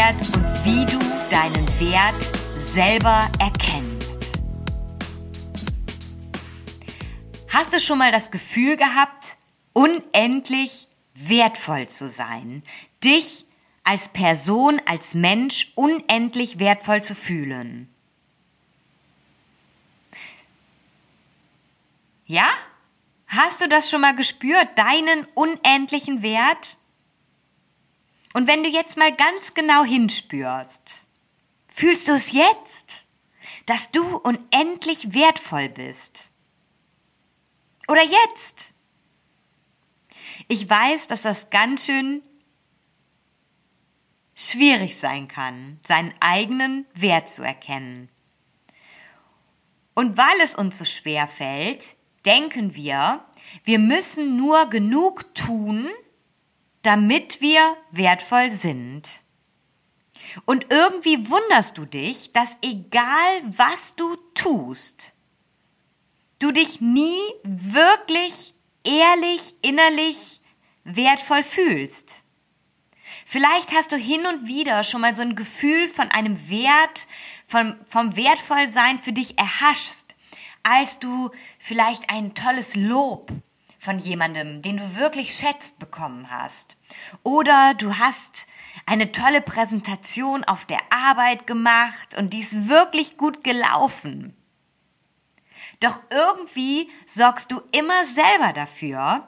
Selbstwert und wie du deinen Wert selber erkennst. Hast du schon mal das Gefühl gehabt, unendlich wertvoll zu sein, dich als Person, als Mensch unendlich wertvoll zu fühlen? Ja? Hast du das schon mal gespürt, deinen unendlichen Wert? Und wenn du jetzt mal ganz genau hinspürst, fühlst du es jetzt, dass du unendlich wertvoll bist? Oder jetzt? Ich weiß, dass das ganz schön schwierig sein kann, seinen eigenen Wert zu erkennen. Und weil es uns so schwer fällt, denken wir, wir müssen nur genug tun, damit wir wertvoll sind. Und irgendwie wunderst du dich, dass egal was du tust, du dich nie wirklich ehrlich innerlich wertvoll fühlst. Vielleicht hast du hin und wieder schon mal so ein Gefühl von einem Wert, vom, vom Wertvollsein für dich erhascht, als du vielleicht ein tolles Lob von jemandem, den du wirklich schätzt, bekommen hast. Oder du hast eine tolle Präsentation auf der Arbeit gemacht und die ist wirklich gut gelaufen. Doch irgendwie sorgst du immer selber dafür,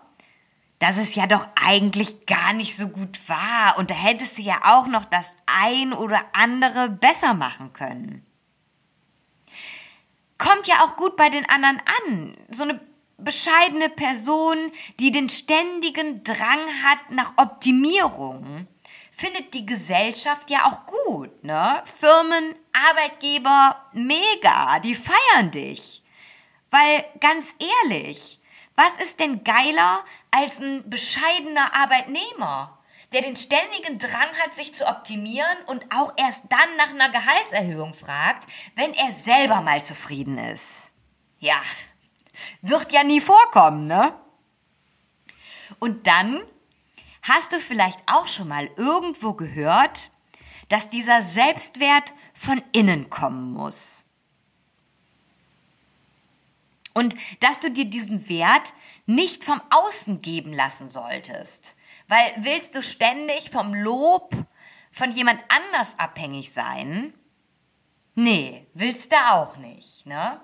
dass es ja doch eigentlich gar nicht so gut war und da hättest du ja auch noch das ein oder andere besser machen können. Kommt ja auch gut bei den anderen an. So eine bescheidene Person, die den ständigen Drang hat nach Optimierung, findet die Gesellschaft ja auch gut, ne? Firmen, Arbeitgeber, mega, die feiern dich. Weil ganz ehrlich, was ist denn geiler als ein bescheidener Arbeitnehmer, der den ständigen Drang hat, sich zu optimieren und auch erst dann nach einer Gehaltserhöhung fragt, wenn er selber mal zufrieden ist? Ja, wird ja nie vorkommen, ne? Und dann hast du vielleicht auch schon mal irgendwo gehört, dass dieser Selbstwert von innen kommen muss. Und dass du dir diesen Wert nicht vom Außen geben lassen solltest. Weil willst du ständig vom Lob von jemand anders abhängig sein? Nee, willst du auch nicht, ne?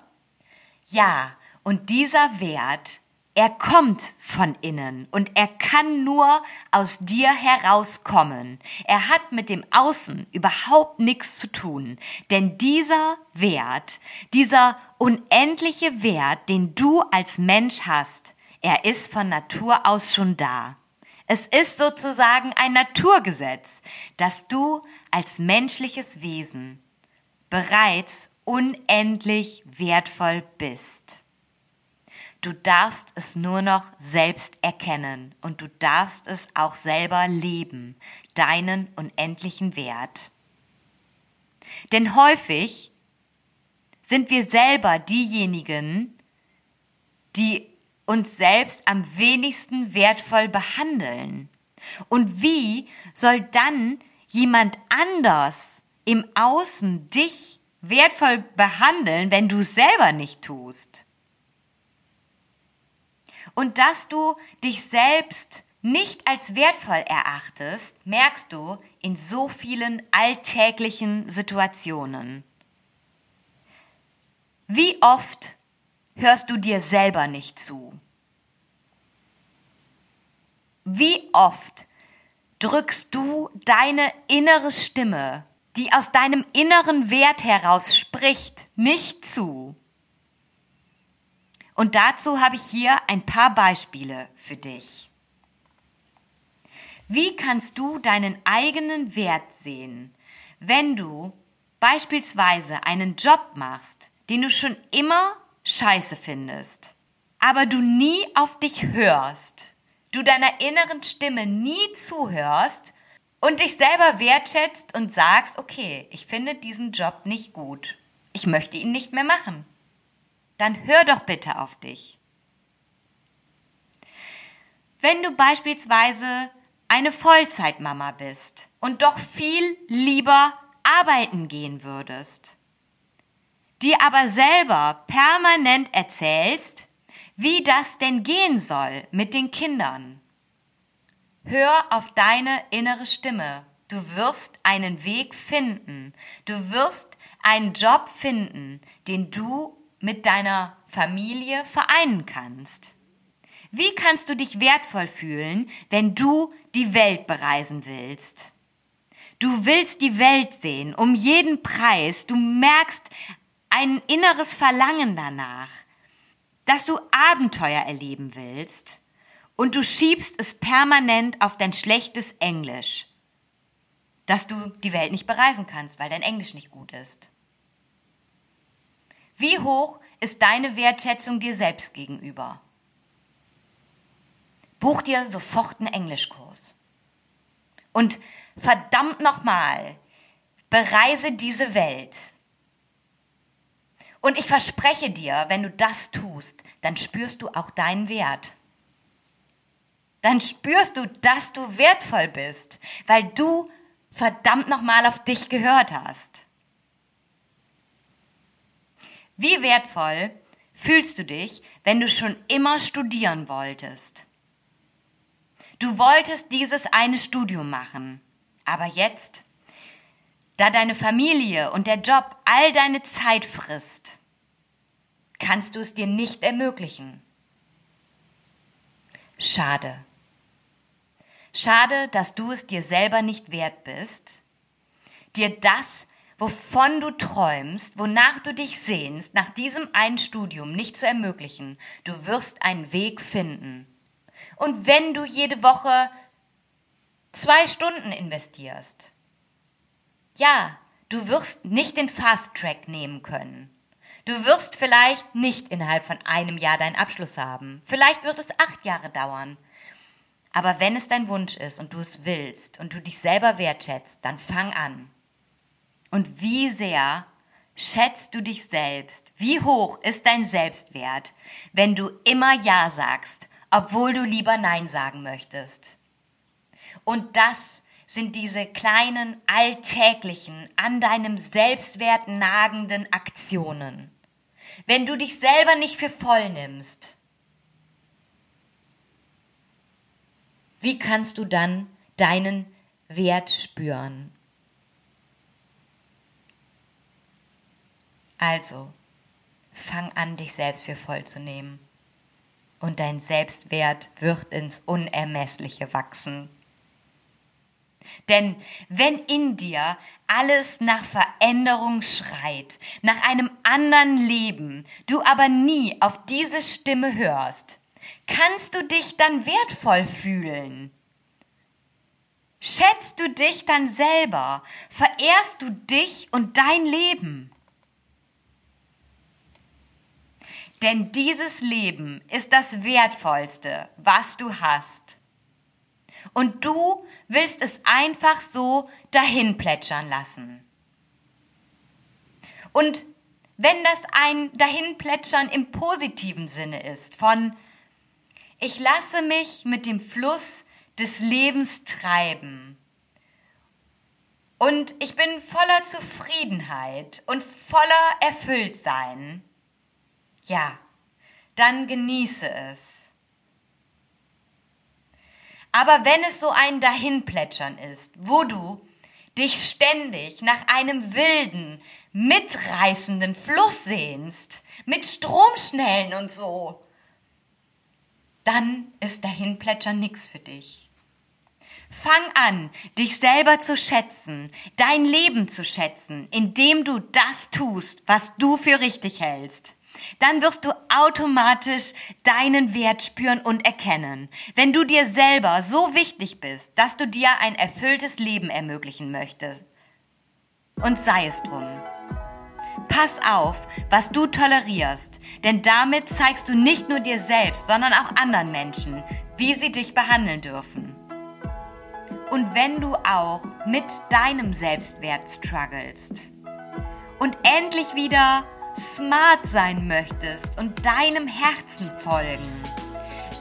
Ja, und dieser Wert, er kommt von innen und er kann nur aus dir herauskommen. Er hat mit dem Außen überhaupt nichts zu tun. Denn dieser Wert, dieser unendliche Wert, den du als Mensch hast, er ist von Natur aus schon da. Es ist sozusagen ein Naturgesetz, dass du als menschliches Wesen bereits unendlich wertvoll bist. Du darfst es nur noch selbst erkennen und du darfst es auch selber leben, deinen unendlichen Wert. Denn häufig sind wir selber diejenigen, die uns selbst am wenigsten wertvoll behandeln. Und wie soll dann jemand anders im Außen dich wertvoll behandeln, wenn du es selber nicht tust? Und dass du dich selbst nicht als wertvoll erachtest, merkst du in so vielen alltäglichen Situationen. Wie oft hörst du dir selber nicht zu? Wie oft drückst du deine innere Stimme, die aus deinem inneren Wert heraus spricht, nicht zu? Und dazu habe ich hier ein paar Beispiele für dich. Wie kannst du deinen eigenen Wert sehen, wenn du beispielsweise einen Job machst, den du schon immer scheiße findest, aber du nie auf dich hörst, du deiner inneren Stimme nie zuhörst und dich selber wertschätzt und sagst, okay, ich finde diesen Job nicht gut, ich möchte ihn nicht mehr machen, dann hör doch bitte auf dich. Wenn du beispielsweise eine Vollzeitmama bist und doch viel lieber arbeiten gehen würdest, dir aber selber permanent erzählst, wie das denn gehen soll mit den Kindern. Hör auf deine innere Stimme. Du wirst einen Weg finden. Du wirst einen Job finden, den du mit deiner Familie vereinen kannst. Wie kannst du dich wertvoll fühlen, wenn du die Welt bereisen willst? Du willst die Welt sehen, um jeden Preis. Du merkst ein inneres Verlangen danach, dass du Abenteuer erleben willst und du schiebst es permanent auf dein schlechtes Englisch, dass du die Welt nicht bereisen kannst, weil dein Englisch nicht gut ist. Wie hoch ist deine Wertschätzung dir selbst gegenüber? Buch dir sofort einen Englischkurs. Und verdammt nochmal, bereise diese Welt. Und ich verspreche dir, wenn du das tust, dann spürst du auch deinen Wert. Dann spürst du, dass du wertvoll bist, weil du verdammt nochmal auf dich gehört hast. Wie wertvoll fühlst du dich, wenn du schon immer studieren wolltest? Du wolltest dieses eine Studium machen, aber jetzt, da deine Familie und der Job all deine Zeit frisst, kannst du es dir nicht ermöglichen. Schade. Schade, dass du es dir selber nicht wert bist, dir das, wovon du träumst, wonach du dich sehnst, nach diesem einen Studium nicht zu ermöglichen. Du wirst einen Weg finden. Und wenn du jede Woche zwei Stunden investierst, ja, du wirst nicht den Fast Track nehmen können. Du wirst vielleicht nicht innerhalb von einem Jahr deinen Abschluss haben. Vielleicht wird es acht Jahre dauern. Aber wenn es dein Wunsch ist und du es willst und du dich selber wertschätzt, dann fang an. Und wie sehr schätzt du dich selbst? Wie hoch ist dein Selbstwert, wenn du immer Ja sagst obwohl du lieber Nein sagen möchtest. Und das sind diese kleinen, alltäglichen, an deinem Selbstwert nagenden Aktionen. Wenn du dich selber nicht für voll nimmst, wie kannst du dann deinen Wert spüren? Also, fang an, dich selbst für voll zu nehmen und dein Selbstwert wird ins Unermessliche wachsen. Denn wenn in dir alles nach Veränderung schreit, nach einem anderen Leben, du aber nie auf diese Stimme hörst, kannst du dich dann wertvoll fühlen. Schätzt du dich dann selber, verehrst du dich und dein Leben. Denn dieses Leben ist das Wertvollste, was du hast. Und du willst es einfach so dahin plätschern lassen. Und wenn das ein Dahinplätschern im positiven Sinne ist, von ich lasse mich mit dem Fluss des Lebens treiben und ich bin voller Zufriedenheit und voller Erfülltsein, ja, dann genieße es. Aber wenn es so ein Dahinplätschern ist, wo du dich ständig nach einem wilden, mitreißenden Fluss sehnst, mit Stromschnellen und so, dann ist Dahinplätschern nix für dich. Fang an, dich selber zu schätzen, dein Leben zu schätzen, indem du das tust, was du für richtig hältst dann wirst du automatisch deinen Wert spüren und erkennen. Wenn du dir selber so wichtig bist, dass du dir ein erfülltes Leben ermöglichen möchtest, und sei es drum. Pass auf, was du tolerierst, denn damit zeigst du nicht nur dir selbst, sondern auch anderen Menschen, wie sie dich behandeln dürfen. Und wenn du auch mit deinem Selbstwert strugglest und endlich wieder smart sein möchtest und deinem Herzen folgen,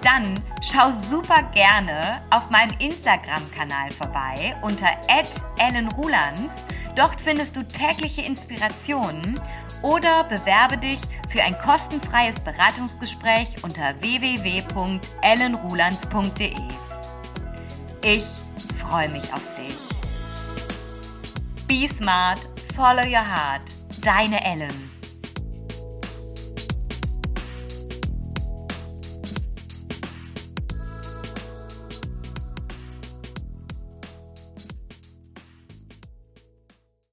dann schau super gerne auf meinem Instagram-Kanal vorbei unter @ellenrulands. Dort findest du tägliche Inspirationen oder bewerbe dich für ein kostenfreies Beratungsgespräch unter www.ellenrulands.de. Ich freue mich auf dich. Be smart, follow your heart. Deine Ellen.